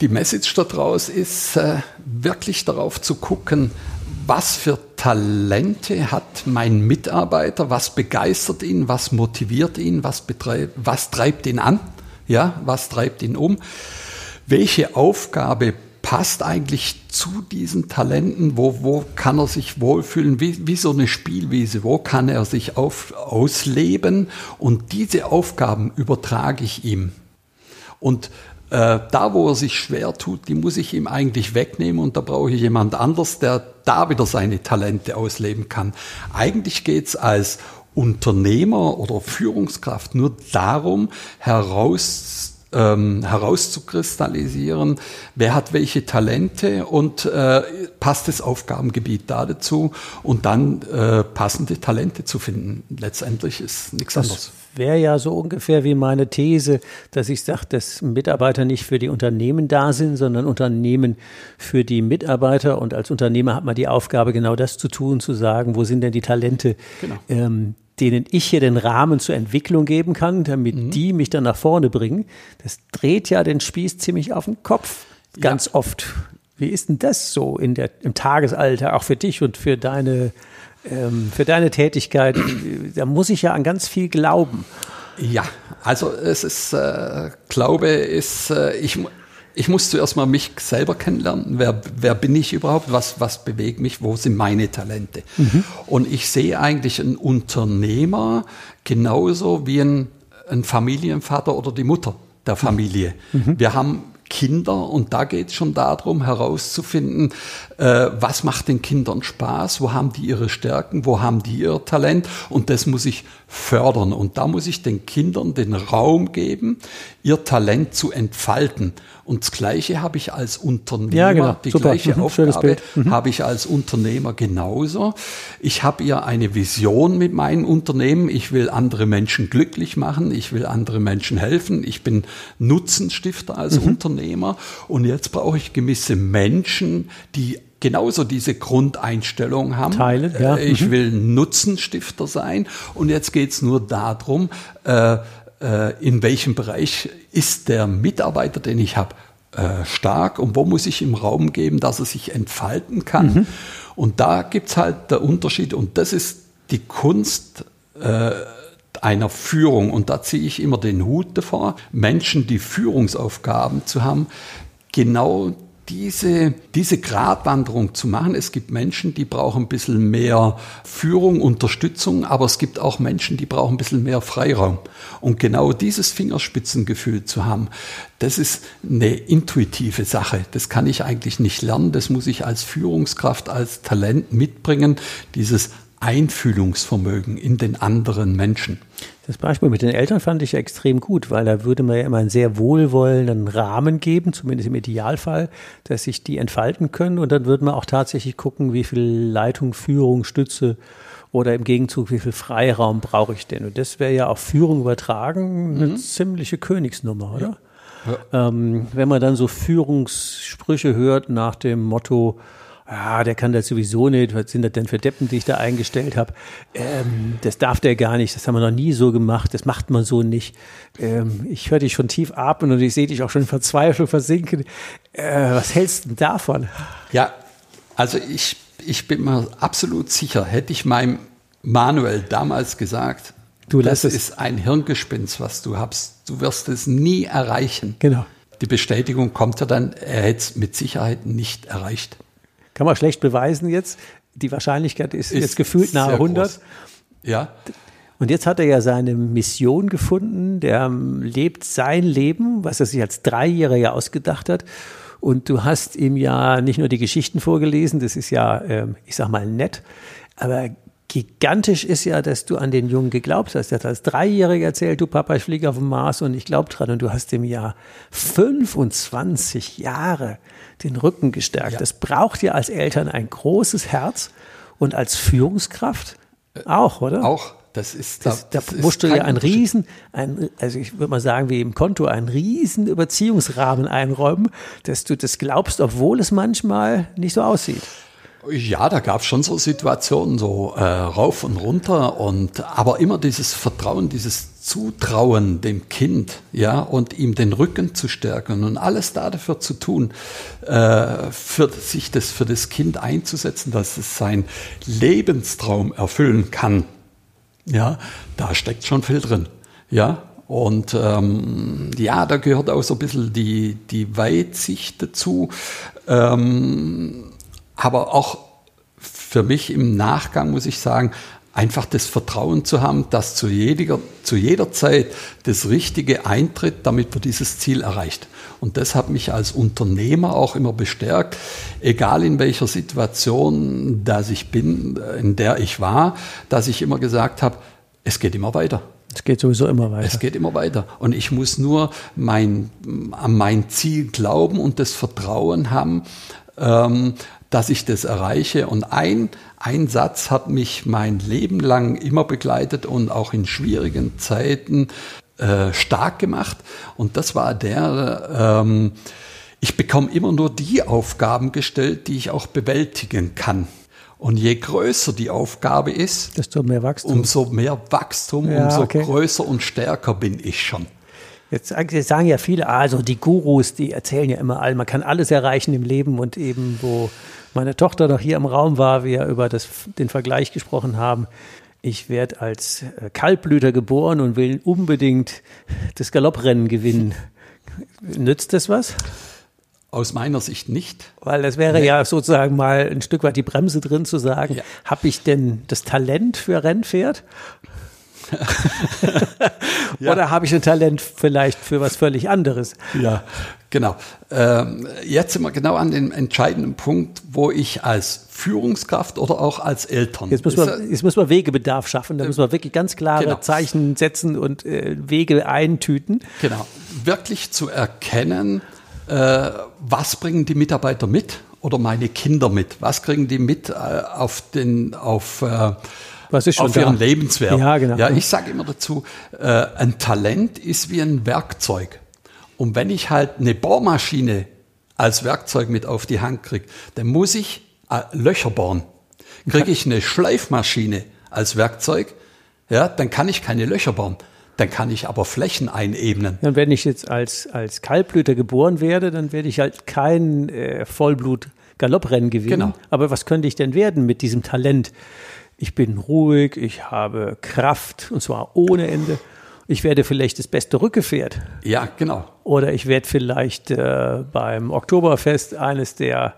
die Message daraus ist äh, wirklich darauf zu gucken, was für Talente hat mein Mitarbeiter, was begeistert ihn, was motiviert ihn, was, betreibt, was treibt ihn an, ja, was treibt ihn um, welche Aufgabe passt eigentlich zu diesen Talenten? Wo, wo kann er sich wohlfühlen? Wie, wie so eine Spielwiese. Wo kann er sich auf, ausleben? Und diese Aufgaben übertrage ich ihm. Und äh, da, wo er sich schwer tut, die muss ich ihm eigentlich wegnehmen und da brauche ich jemand anders, der da wieder seine Talente ausleben kann. Eigentlich geht es als Unternehmer oder Führungskraft nur darum, heraus ähm, herauszukristallisieren, wer hat welche Talente und äh, passt das Aufgabengebiet da dazu und dann äh, passende Talente zu finden. Letztendlich ist nichts das anderes. Wäre ja so ungefähr wie meine These, dass ich sage, dass Mitarbeiter nicht für die Unternehmen da sind, sondern Unternehmen für die Mitarbeiter. Und als Unternehmer hat man die Aufgabe, genau das zu tun, zu sagen, wo sind denn die Talente, genau. ähm, denen ich hier den Rahmen zur Entwicklung geben kann, damit mhm. die mich dann nach vorne bringen, das dreht ja den Spieß ziemlich auf den Kopf, ganz ja. oft. Wie ist denn das so in der, im Tagesalter, auch für dich und für deine, ähm, für deine Tätigkeit? Da muss ich ja an ganz viel glauben. Ja, also es ist, äh, Glaube ist, äh, ich, ich muss zuerst mal mich selber kennenlernen. Wer, wer bin ich überhaupt? Was, was bewegt mich? Wo sind meine Talente? Mhm. Und ich sehe eigentlich einen Unternehmer genauso wie ein, ein Familienvater oder die Mutter der Familie. Mhm. Wir haben Kinder. Und da geht es schon darum herauszufinden, äh, was macht den Kindern Spaß, wo haben die ihre Stärken, wo haben die ihr Talent? Und das muss ich fördern und da muss ich den Kindern den Raum geben, ihr Talent zu entfalten und das Gleiche habe ich als Unternehmer, ja, genau. die Super. gleiche mhm. Aufgabe mhm. habe ich als Unternehmer genauso. Ich habe ja eine Vision mit meinem Unternehmen. Ich will andere Menschen glücklich machen. Ich will andere Menschen helfen. Ich bin Nutzenstifter als mhm. Unternehmer. Und jetzt brauche ich gewisse Menschen, die genauso diese Grundeinstellung haben. Teilen, ja. Äh, ich mhm. will Nutzenstifter sein. Und jetzt geht es nur darum, äh, äh, in welchem Bereich ist der Mitarbeiter, den ich habe, äh, stark und wo muss ich ihm Raum geben, dass er sich entfalten kann. Mhm. Und da gibt es halt der Unterschied und das ist die Kunst äh, einer Führung. Und da ziehe ich immer den Hut davor, Menschen, die Führungsaufgaben zu haben, genau diese, diese Gratwanderung zu machen. Es gibt Menschen, die brauchen ein bisschen mehr Führung, Unterstützung, aber es gibt auch Menschen, die brauchen ein bisschen mehr Freiraum. Und genau dieses Fingerspitzengefühl zu haben, das ist eine intuitive Sache. Das kann ich eigentlich nicht lernen. Das muss ich als Führungskraft, als Talent mitbringen. Dieses Einfühlungsvermögen in den anderen Menschen. Das Beispiel mit den Eltern fand ich extrem gut, weil da würde man ja immer einen sehr wohlwollenden Rahmen geben, zumindest im Idealfall, dass sich die entfalten können. Und dann würde man auch tatsächlich gucken, wie viel Leitung, Führung, Stütze oder im Gegenzug, wie viel Freiraum brauche ich denn? Und das wäre ja auf Führung übertragen eine mhm. ziemliche Königsnummer, oder? Ja. Ja. Ähm, wenn man dann so Führungssprüche hört nach dem Motto, ja, der kann das sowieso nicht, was sind das denn für Deppen, die ich da eingestellt habe? Ähm, das darf der gar nicht, das haben wir noch nie so gemacht, das macht man so nicht. Ähm, ich höre dich schon tief atmen und ich sehe dich auch schon in Verzweiflung versinken. Äh, was hältst du denn davon? Ja, also ich, ich bin mir absolut sicher, hätte ich meinem Manuel damals gesagt, du das es. ist ein Hirngespinst, was du hast, du wirst es nie erreichen. Genau. Die Bestätigung kommt ja dann, er hätte es mit Sicherheit nicht erreicht. Kann man schlecht beweisen jetzt. Die Wahrscheinlichkeit ist, ist jetzt gefühlt nahe 100. Groß. Ja. Und jetzt hat er ja seine Mission gefunden. Der ähm, lebt sein Leben, was er sich als Dreijähriger ausgedacht hat. Und du hast ihm ja nicht nur die Geschichten vorgelesen, das ist ja, ähm, ich sag mal, nett, aber gigantisch ist ja, dass du an den Jungen geglaubt hast. Er hat als Dreijähriger erzählt, du Papa, ich fliege auf den Mars und ich glaube dran. Und du hast im Jahr 25 Jahre den Rücken gestärkt. Ja. Das braucht ja als Eltern ein großes Herz und als Führungskraft auch, oder? Auch. Das ist, das, da, das musst du ja ein Riesen, ein, also ich würde mal sagen, wie im Konto, einen riesen Überziehungsrahmen einräumen, dass du das glaubst, obwohl es manchmal nicht so aussieht. Ja, da gab es schon so Situationen, so äh, rauf und runter und aber immer dieses Vertrauen, dieses Zutrauen dem Kind, ja, und ihm den Rücken zu stärken und alles da dafür zu tun, äh, für sich das für das Kind einzusetzen, dass es seinen Lebenstraum erfüllen kann. Ja, da steckt schon viel drin. Ja, und ähm, ja, da gehört auch so ein bisschen die, die Weitsicht dazu. Ähm, aber auch für mich im Nachgang muss ich sagen, einfach das Vertrauen zu haben, dass zu jeder, zu jeder Zeit das Richtige eintritt, damit man dieses Ziel erreicht. Und das hat mich als Unternehmer auch immer bestärkt, egal in welcher Situation, dass ich bin, in der ich war, dass ich immer gesagt habe, es geht immer weiter. Es geht sowieso immer weiter. Es geht immer weiter. Und ich muss nur mein, an mein Ziel glauben und das Vertrauen haben, ähm, dass ich das erreiche. Und ein, ein Satz hat mich mein Leben lang immer begleitet und auch in schwierigen Zeiten äh, stark gemacht. Und das war der, ähm, ich bekomme immer nur die Aufgaben gestellt, die ich auch bewältigen kann. Und je größer die Aufgabe ist, desto mehr Wachstum. umso mehr Wachstum, ja, umso okay. größer und stärker bin ich schon. Jetzt sagen ja viele, also die Gurus, die erzählen ja immer all, man kann alles erreichen im Leben und eben, wo meine Tochter noch hier im Raum war, wir über das, den Vergleich gesprochen haben, ich werde als äh, Kaltblüter geboren und will unbedingt das Galopprennen gewinnen. Nützt das was? Aus meiner Sicht nicht. Weil das wäre nee. ja sozusagen mal ein Stück weit die Bremse drin zu sagen, ja. habe ich denn das Talent für Rennpferd? *laughs* ja. Oder habe ich ein Talent vielleicht für was völlig anderes? Ja, genau. Ähm, jetzt sind wir genau an dem entscheidenden Punkt, wo ich als Führungskraft oder auch als Eltern. Jetzt muss man, jetzt muss man Wegebedarf schaffen. Da äh, muss man wirklich ganz klare genau. Zeichen setzen und äh, Wege eintüten. Genau. Wirklich zu erkennen, äh, was bringen die Mitarbeiter mit oder meine Kinder mit? Was kriegen die mit äh, auf den, auf, was ist schon auf ihren Lebenswert. Ja, genau. Ja, ich sage immer dazu, ein Talent ist wie ein Werkzeug. Und wenn ich halt eine Bohrmaschine als Werkzeug mit auf die Hand kriege, dann muss ich äh, Löcher bohren. Kriege ich eine Schleifmaschine als Werkzeug, ja, dann kann ich keine Löcher bohren. Dann kann ich aber Flächen einebnen. Und wenn ich jetzt als, als Kaltblüter geboren werde, dann werde ich halt kein äh, Vollblut Galopprennen gewinnen. Genau. Aber was könnte ich denn werden mit diesem Talent? ich bin ruhig, ich habe Kraft und zwar ohne Ende. Ich werde vielleicht das beste Rückgefährt. Ja, genau. Oder ich werde vielleicht äh, beim Oktoberfest eines der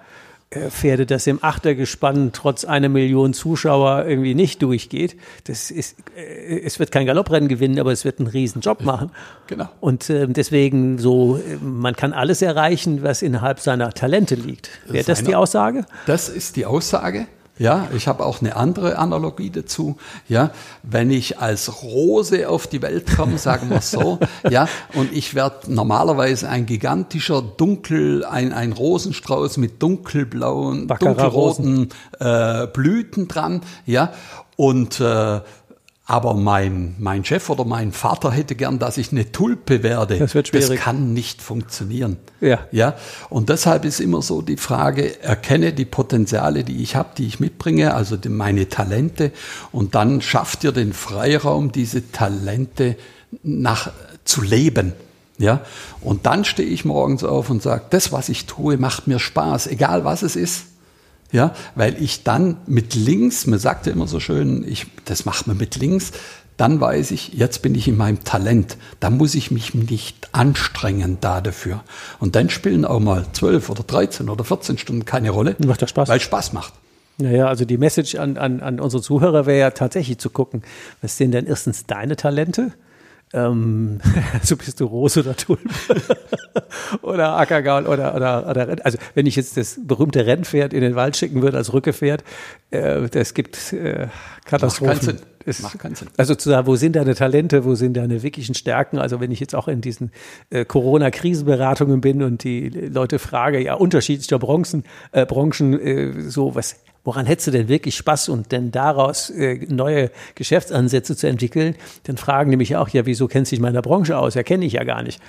äh, Pferde, das im Achtergespann trotz einer Million Zuschauer irgendwie nicht durchgeht. Das ist, äh, es wird kein Galopprennen gewinnen, aber es wird einen riesen Job machen. Genau. Und äh, deswegen so, äh, man kann alles erreichen, was innerhalb seiner Talente liegt. Wäre das die Aussage? Das ist die Aussage. Ja, ich habe auch eine andere Analogie dazu. Ja, wenn ich als Rose auf die Welt komme, *laughs* sagen wir so, ja, und ich werde normalerweise ein gigantischer Dunkel, ein, ein Rosenstrauß mit dunkelblauen, dunkelroten äh, Blüten dran, ja, und äh, aber mein, mein Chef oder mein Vater hätte gern, dass ich eine Tulpe werde. Das wird schwierig. Das kann nicht funktionieren. Ja. Ja. Und deshalb ist immer so die Frage, erkenne die Potenziale, die ich habe, die ich mitbringe, also die, meine Talente. Und dann schafft ihr den Freiraum, diese Talente nach, zu leben. Ja. Und dann stehe ich morgens auf und sage, das, was ich tue, macht mir Spaß, egal was es ist. Ja, weil ich dann mit links, man sagt ja immer so schön, ich, das macht man mit links, dann weiß ich, jetzt bin ich in meinem Talent. Da muss ich mich nicht anstrengen da dafür. Und dann spielen auch mal zwölf oder dreizehn oder 14 Stunden keine Rolle. Macht das Spaß? Weil Spaß macht. Naja, also die Message an, an, an unsere Zuhörer wäre ja tatsächlich zu gucken, was sind denn erstens deine Talente? Ähm, *laughs* so bist du Rose oder Tulpe *laughs* oder Ackergaul oder, oder, oder, also wenn ich jetzt das berühmte Rennpferd in den Wald schicken würde als Rückepferd, äh, das gibt äh, Katastrophen. Macht keinen Sinn. Es, Macht keinen Sinn. Also zu sagen, wo sind deine Talente, wo sind deine wirklichen Stärken? Also wenn ich jetzt auch in diesen äh, Corona-Krisenberatungen bin und die Leute frage, ja, unterschiedlicher Branchen, äh, Branchen, äh, so was woran hättest du denn wirklich Spaß und denn daraus äh, neue Geschäftsansätze zu entwickeln, dann fragen nämlich auch, ja, wieso kennst du dich in meiner Branche aus? Ja, kenne ich ja gar nicht.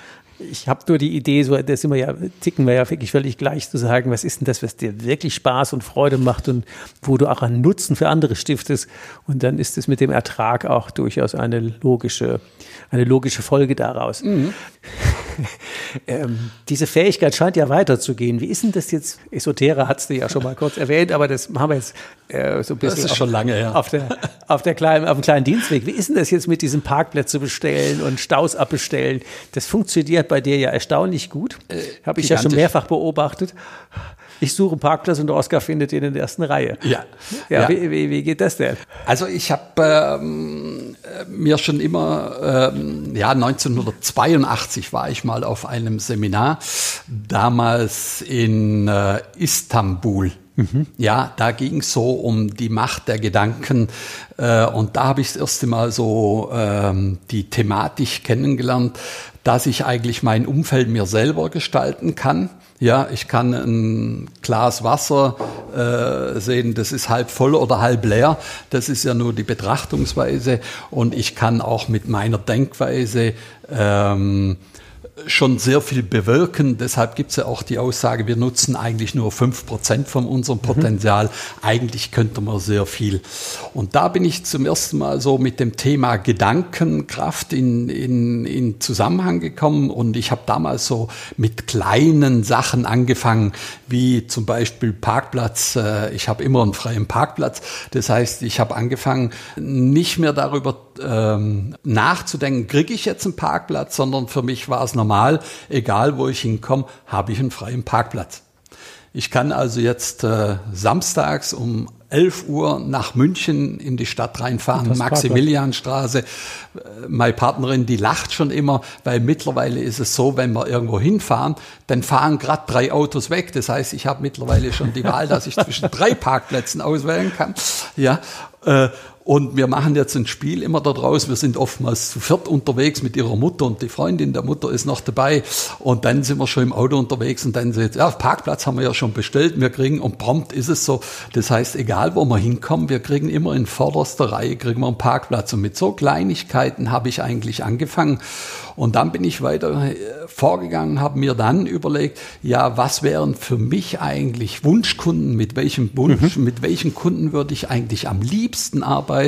Ich habe nur die Idee, so das sind wir ja, ticken wir ja wirklich völlig gleich zu sagen, was ist denn das, was dir wirklich Spaß und Freude macht und wo du auch einen Nutzen für andere stiftest. Und dann ist es mit dem Ertrag auch durchaus eine logische, eine logische Folge daraus. Mhm. *laughs* ähm, diese Fähigkeit scheint ja weiterzugehen. Wie ist denn das jetzt? Esoterra hat du ja schon mal kurz erwähnt, aber das haben wir jetzt äh, so ein bisschen. Das ist auf, schon lange her. Auf, der, auf, der kleinen, auf dem kleinen Dienstweg. Wie ist denn das jetzt mit diesen Parkplätze bestellen und Staus abbestellen? Das funktioniert bei dir ja erstaunlich gut. Äh, Habe ich ja schon mehrfach beobachtet. Ich suche einen Parkplatz und der Oscar findet ihn in der ersten Reihe. Ja. Ja, ja. Wie, wie, wie, geht das denn? Also ich habe ähm, mir schon immer, ähm, ja, 1982 war ich mal auf einem Seminar, damals in äh, Istanbul. Mhm. Ja, da ging es so um die Macht der Gedanken. Äh, und da habe ich das erste Mal so ähm, die Thematik kennengelernt, dass ich eigentlich mein Umfeld mir selber gestalten kann. Ja, ich kann ein Glas Wasser äh, sehen, das ist halb voll oder halb leer. Das ist ja nur die Betrachtungsweise. Und ich kann auch mit meiner Denkweise ähm, schon sehr viel bewirken. Deshalb gibt es ja auch die Aussage, wir nutzen eigentlich nur fünf Prozent von unserem Potenzial. Mhm. Eigentlich könnte man sehr viel. Und da bin ich zum ersten Mal so mit dem Thema Gedankenkraft in, in, in Zusammenhang gekommen. Und ich habe damals so mit kleinen Sachen angefangen, wie zum Beispiel Parkplatz. Äh, ich habe immer einen freien Parkplatz. Das heißt, ich habe angefangen, nicht mehr darüber ähm, nachzudenken, kriege ich jetzt einen Parkplatz, sondern für mich war es normal, egal wo ich hinkomme, habe ich einen freien Parkplatz. Ich kann also jetzt äh, samstags um 11 Uhr nach München in die Stadt reinfahren, Maximilianstraße. Äh, meine Partnerin, die lacht schon immer, weil mittlerweile ist es so, wenn wir irgendwo hinfahren, dann fahren gerade drei Autos weg. Das heißt, ich habe mittlerweile schon die Wahl, dass ich *laughs* zwischen drei Parkplätzen auswählen kann. Ja, äh, und wir machen jetzt ein Spiel immer daraus. Wir sind oftmals zu viert unterwegs mit ihrer Mutter und die Freundin der Mutter ist noch dabei. Und dann sind wir schon im Auto unterwegs und dann sagt, ja, Parkplatz haben wir ja schon bestellt. Wir kriegen, und prompt ist es so. Das heißt, egal wo wir hinkommen, wir kriegen immer in vorderster Reihe, kriegen wir einen Parkplatz. Und mit so Kleinigkeiten habe ich eigentlich angefangen. Und dann bin ich weiter äh, vorgegangen, habe mir dann überlegt, ja, was wären für mich eigentlich Wunschkunden, mit welchem Wunsch, mhm. mit welchen Kunden würde ich eigentlich am liebsten arbeiten?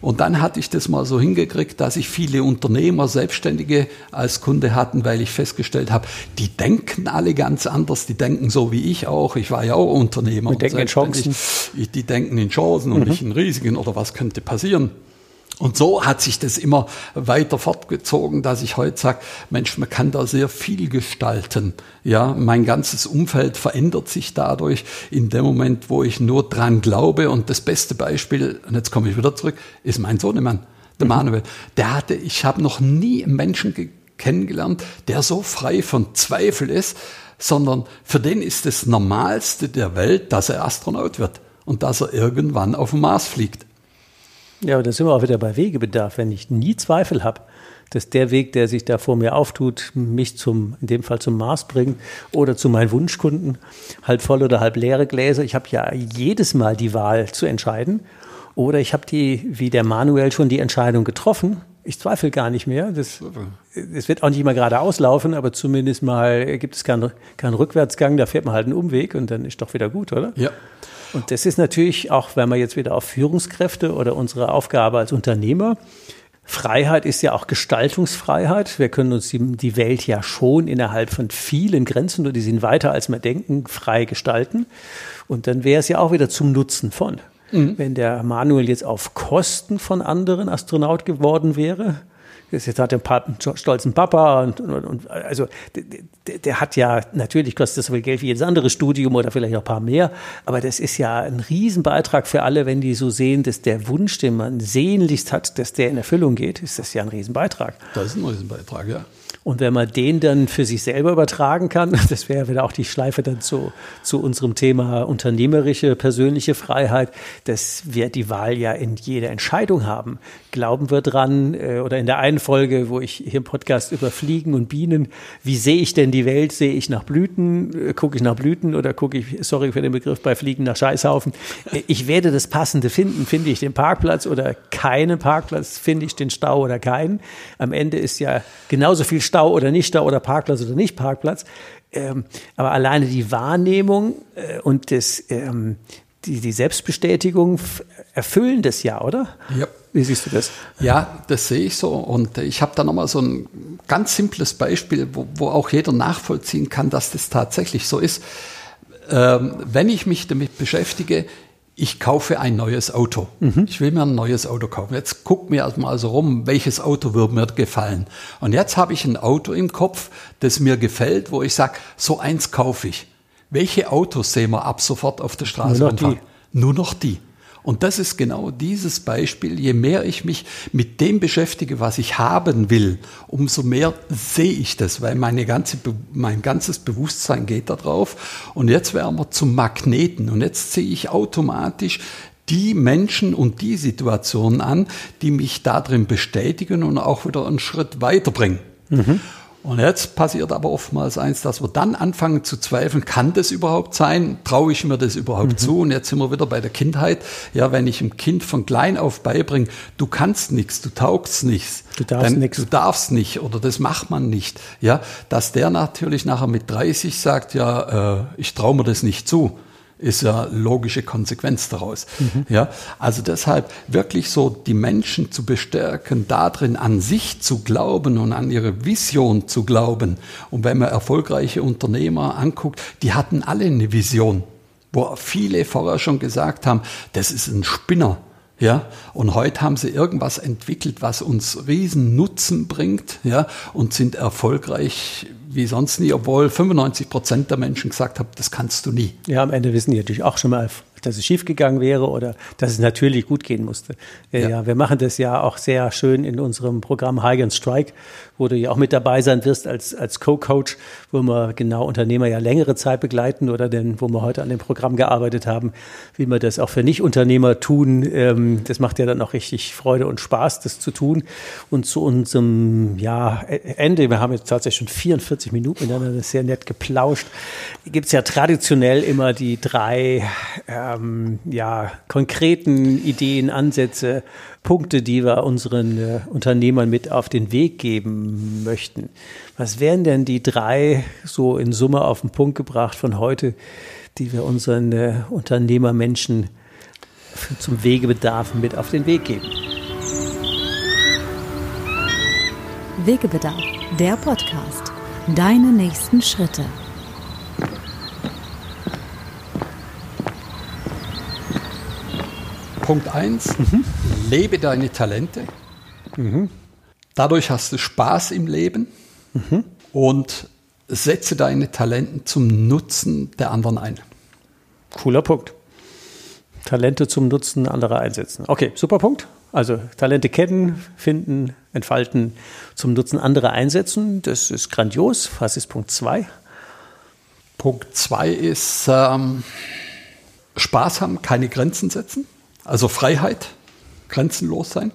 Und dann hatte ich das mal so hingekriegt, dass ich viele Unternehmer, Selbstständige als Kunde hatten, weil ich festgestellt habe, die denken alle ganz anders, die denken so wie ich auch. Ich war ja auch Unternehmer. Die denken in Chancen. Die denken in Chancen und mhm. nicht in Risiken oder was könnte passieren. Und so hat sich das immer weiter fortgezogen, dass ich heute sage, Mensch, man kann da sehr viel gestalten. Ja, mein ganzes Umfeld verändert sich dadurch in dem Moment, wo ich nur dran glaube. Und das beste Beispiel, und jetzt komme ich wieder zurück, ist mein Sohnemann, der mhm. Manuel. Der hatte, ich habe noch nie einen Menschen kennengelernt, der so frei von Zweifel ist, sondern für den ist das Normalste der Welt, dass er Astronaut wird und dass er irgendwann auf den Mars fliegt. Ja, aber da sind wir auch wieder bei Wegebedarf. Wenn ich nie Zweifel habe, dass der Weg, der sich da vor mir auftut, mich zum, in dem Fall zum Mars bringt oder zu meinen Wunschkunden, halb voll oder halb leere Gläser. Ich habe ja jedes Mal die Wahl zu entscheiden. Oder ich habe die, wie der Manuel schon die Entscheidung getroffen. Ich zweifle gar nicht mehr. Das, es wird auch nicht immer geradeaus laufen, aber zumindest mal gibt es keinen, keinen Rückwärtsgang. Da fährt man halt einen Umweg und dann ist doch wieder gut, oder? Ja. Und das ist natürlich auch, wenn wir jetzt wieder auf Führungskräfte oder unsere Aufgabe als Unternehmer, Freiheit ist ja auch Gestaltungsfreiheit. Wir können uns die, die, Welt ja schon innerhalb von vielen Grenzen, und die sind weiter als wir denken, frei gestalten. Und dann wäre es ja auch wieder zum Nutzen von. Mhm. Wenn der Manuel jetzt auf Kosten von anderen Astronaut geworden wäre, Jetzt hat er einen stolzen Papa und, und, und also der, der, hat ja, natürlich kostet das so viel Geld wie jedes andere Studium oder vielleicht noch ein paar mehr, aber das ist ja ein Riesenbeitrag für alle, wenn die so sehen, dass der Wunsch, den man sehnlichst hat, dass der in Erfüllung geht, ist das ja ein Riesenbeitrag. Das ist ein Riesenbeitrag, ja. Und wenn man den dann für sich selber übertragen kann, *laughs* das wäre wieder auch die Schleife dann zu, zu unserem Thema unternehmerische, persönliche Freiheit, dass wir die Wahl ja in jeder Entscheidung haben. Glauben wir dran, äh, oder in der einen Folge, wo ich hier im Podcast über Fliegen und Bienen, wie sehe ich denn die Welt? Sehe ich nach Blüten? Äh, gucke ich nach Blüten oder gucke ich, sorry für den Begriff, bei Fliegen nach Scheißhaufen? Äh, ich werde das Passende finden. Finde ich den Parkplatz oder keinen Parkplatz? Finde ich den Stau oder keinen? Am Ende ist ja genauso viel Stau oder nicht Stau oder Parkplatz oder nicht Parkplatz. Ähm, aber alleine die Wahrnehmung äh, und das, ähm, die, die Selbstbestätigung erfüllen das ja, oder? Ja. Wie siehst du das? Ja, das sehe ich so. Und ich habe da nochmal so ein ganz simples Beispiel, wo, wo auch jeder nachvollziehen kann, dass das tatsächlich so ist. Ähm, wenn ich mich damit beschäftige, ich kaufe ein neues Auto. Mhm. Ich will mir ein neues Auto kaufen. Jetzt guck mir erstmal so rum, welches Auto würde mir gefallen. Und jetzt habe ich ein Auto im Kopf, das mir gefällt, wo ich sage, so eins kaufe ich. Welche Autos sehen wir ab sofort auf der Straße Nur noch die. Nur noch die. Und das ist genau dieses Beispiel. Je mehr ich mich mit dem beschäftige, was ich haben will, umso mehr sehe ich das, weil meine ganze, mein ganzes Bewusstsein geht da drauf. Und jetzt werden wir zum Magneten. Und jetzt sehe ich automatisch die Menschen und die Situationen an, die mich darin bestätigen und auch wieder einen Schritt weiterbringen. Mhm. Und jetzt passiert aber oftmals eins, dass wir dann anfangen zu zweifeln, kann das überhaupt sein? Traue ich mir das überhaupt mhm. zu? Und jetzt sind wir wieder bei der Kindheit. Ja, wenn ich einem Kind von klein auf beibringe, du kannst nichts, du taugst nichts. Du darfst nichts. Du darfst nicht oder das macht man nicht. Ja, dass der natürlich nachher mit 30 sagt, ja, äh, ich traue mir das nicht zu ist ja logische Konsequenz daraus. Mhm. Ja, also deshalb wirklich so die Menschen zu bestärken, darin an sich zu glauben und an ihre Vision zu glauben. Und wenn man erfolgreiche Unternehmer anguckt, die hatten alle eine Vision, wo viele vorher schon gesagt haben, das ist ein Spinner. Ja, und heute haben sie irgendwas entwickelt, was uns riesen Nutzen bringt, ja, und sind erfolgreich wie sonst nie, obwohl 95 Prozent der Menschen gesagt haben, das kannst du nie. Ja, am Ende wissen die natürlich auch schon mal, dass es schiefgegangen wäre oder dass es natürlich gut gehen musste. Ja, ja. wir machen das ja auch sehr schön in unserem Programm High and Strike, wo du ja auch mit dabei sein wirst als, als Co-Coach, wo wir genau Unternehmer ja längere Zeit begleiten oder denn, wo wir heute an dem Programm gearbeitet haben, wie wir das auch für Nicht-Unternehmer tun. Ähm, das macht ja dann auch richtig Freude und Spaß, das zu tun. Und zu unserem ja, Ende, wir haben jetzt tatsächlich schon 44 Minuten miteinander sehr nett geplauscht, gibt es ja traditionell immer die drei äh, ähm, ja, konkreten Ideen, Ansätze, Punkte, die wir unseren äh, Unternehmern mit auf den Weg geben möchten. Was wären denn die drei so in Summe auf den Punkt gebracht von heute, die wir unseren äh, Unternehmermenschen zum Wegebedarf mit auf den Weg geben? Wegebedarf, der Podcast. Deine nächsten Schritte. Punkt 1, mhm. lebe deine Talente. Mhm. Dadurch hast du Spaß im Leben mhm. und setze deine Talente zum Nutzen der anderen ein. Cooler Punkt. Talente zum Nutzen anderer einsetzen. Okay, super Punkt. Also Talente kennen, finden, entfalten, zum Nutzen anderer einsetzen. Das ist grandios. Was ist Punkt 2? Punkt 2 ist ähm, Spaß haben, keine Grenzen setzen. Also Freiheit, grenzenlos sein.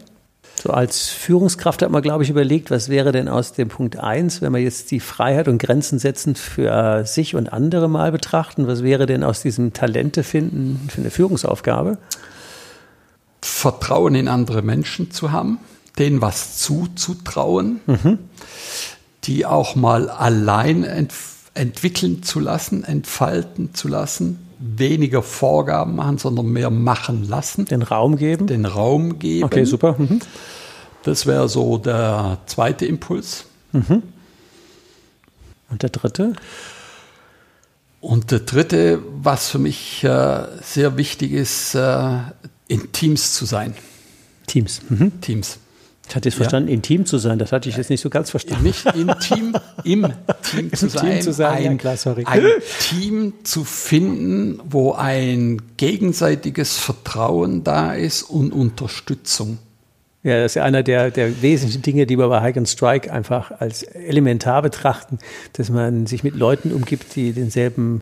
So als Führungskraft hat man, glaube ich, überlegt, was wäre denn aus dem Punkt 1, wenn wir jetzt die Freiheit und Grenzen setzen für sich und andere mal betrachten, was wäre denn aus diesem Talente finden für eine Führungsaufgabe? Vertrauen in andere Menschen zu haben, denen was zuzutrauen, mhm. die auch mal allein ent entwickeln zu lassen, entfalten zu lassen, weniger Vorgaben machen, sondern mehr machen lassen. Den Raum geben? Den Raum geben. Okay, super. Mhm. Das wäre so der zweite Impuls. Mhm. Und der dritte? Und der dritte, was für mich äh, sehr wichtig ist, äh, in Teams zu sein. Teams. Mhm. Teams. Ich hatte jetzt verstanden, ja. intim zu sein. Das hatte ich jetzt nicht so ganz verstanden. Nicht intim, im *laughs* Team zu sein. Team zu sein. Ein, klar, sorry. ein Team zu finden, wo ein gegenseitiges Vertrauen da ist und Unterstützung. Ja, das ist ja einer der, der wesentlichen Dinge, die wir bei Hike and Strike einfach als elementar betrachten, dass man sich mit Leuten umgibt, die denselben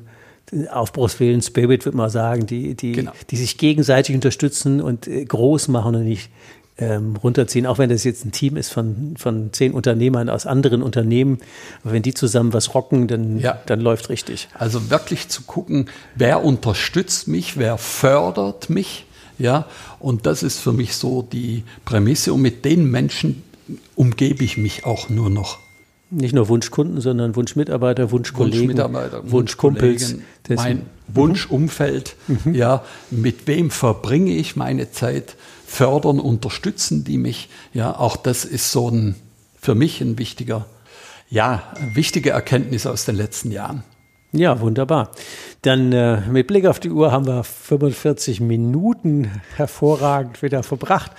Aufbruchswillen, Spirit, würde man sagen, die, die, genau. die sich gegenseitig unterstützen und äh, groß machen und nicht ähm, runterziehen, auch wenn das jetzt ein Team ist von, von zehn Unternehmern aus anderen Unternehmen. Aber wenn die zusammen was rocken, dann, ja. dann läuft richtig. Also wirklich zu gucken, wer unterstützt mich, wer fördert mich. Ja, und das ist für mich so die Prämisse. Und mit den Menschen umgebe ich mich auch nur noch. Nicht nur Wunschkunden, sondern Wunschmitarbeiter, Wunschkollegen, Wunschmitarbeiter, Wunschkumpels, mein mhm. Wunschumfeld. Mhm. Ja, mit wem verbringe ich meine Zeit? Fördern, unterstützen die mich. Ja, auch das ist so ein, für mich ein wichtiger, ja, wichtige Erkenntnis aus den letzten Jahren. Ja, wunderbar. Dann äh, mit Blick auf die Uhr haben wir 45 Minuten hervorragend wieder verbracht.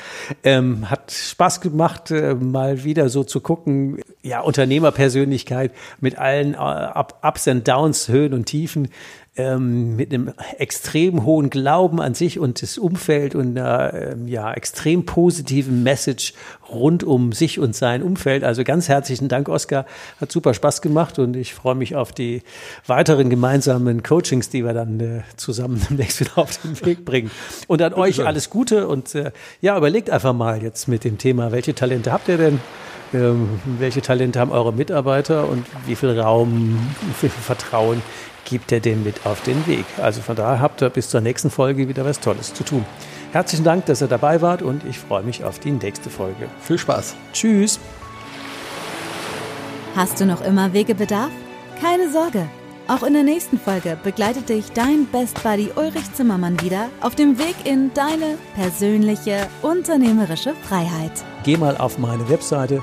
Ähm, hat Spaß gemacht, äh, mal wieder so zu gucken. Ja, Unternehmerpersönlichkeit mit allen äh, Ups and Downs, Höhen und Tiefen. Ähm, mit einem extrem hohen Glauben an sich und das Umfeld und einer ähm, ja, extrem positiven Message rund um sich und sein Umfeld. Also ganz herzlichen Dank, Oskar. Hat super Spaß gemacht und ich freue mich auf die weiteren gemeinsamen Coachings, die wir dann äh, zusammen *laughs* demnächst wieder auf den Weg bringen. Und an euch alles Gute und äh, ja, überlegt einfach mal jetzt mit dem Thema, welche Talente habt ihr denn? Ähm, welche Talente haben eure Mitarbeiter und wie viel Raum, wie viel Vertrauen gibt er dem mit auf den Weg. Also von daher habt ihr bis zur nächsten Folge wieder was Tolles zu tun. Herzlichen Dank, dass ihr dabei wart und ich freue mich auf die nächste Folge. Viel Spaß. Tschüss. Hast du noch immer Wegebedarf? Keine Sorge. Auch in der nächsten Folge begleitet dich dein Best Buddy Ulrich Zimmermann wieder auf dem Weg in deine persönliche unternehmerische Freiheit. Geh mal auf meine Webseite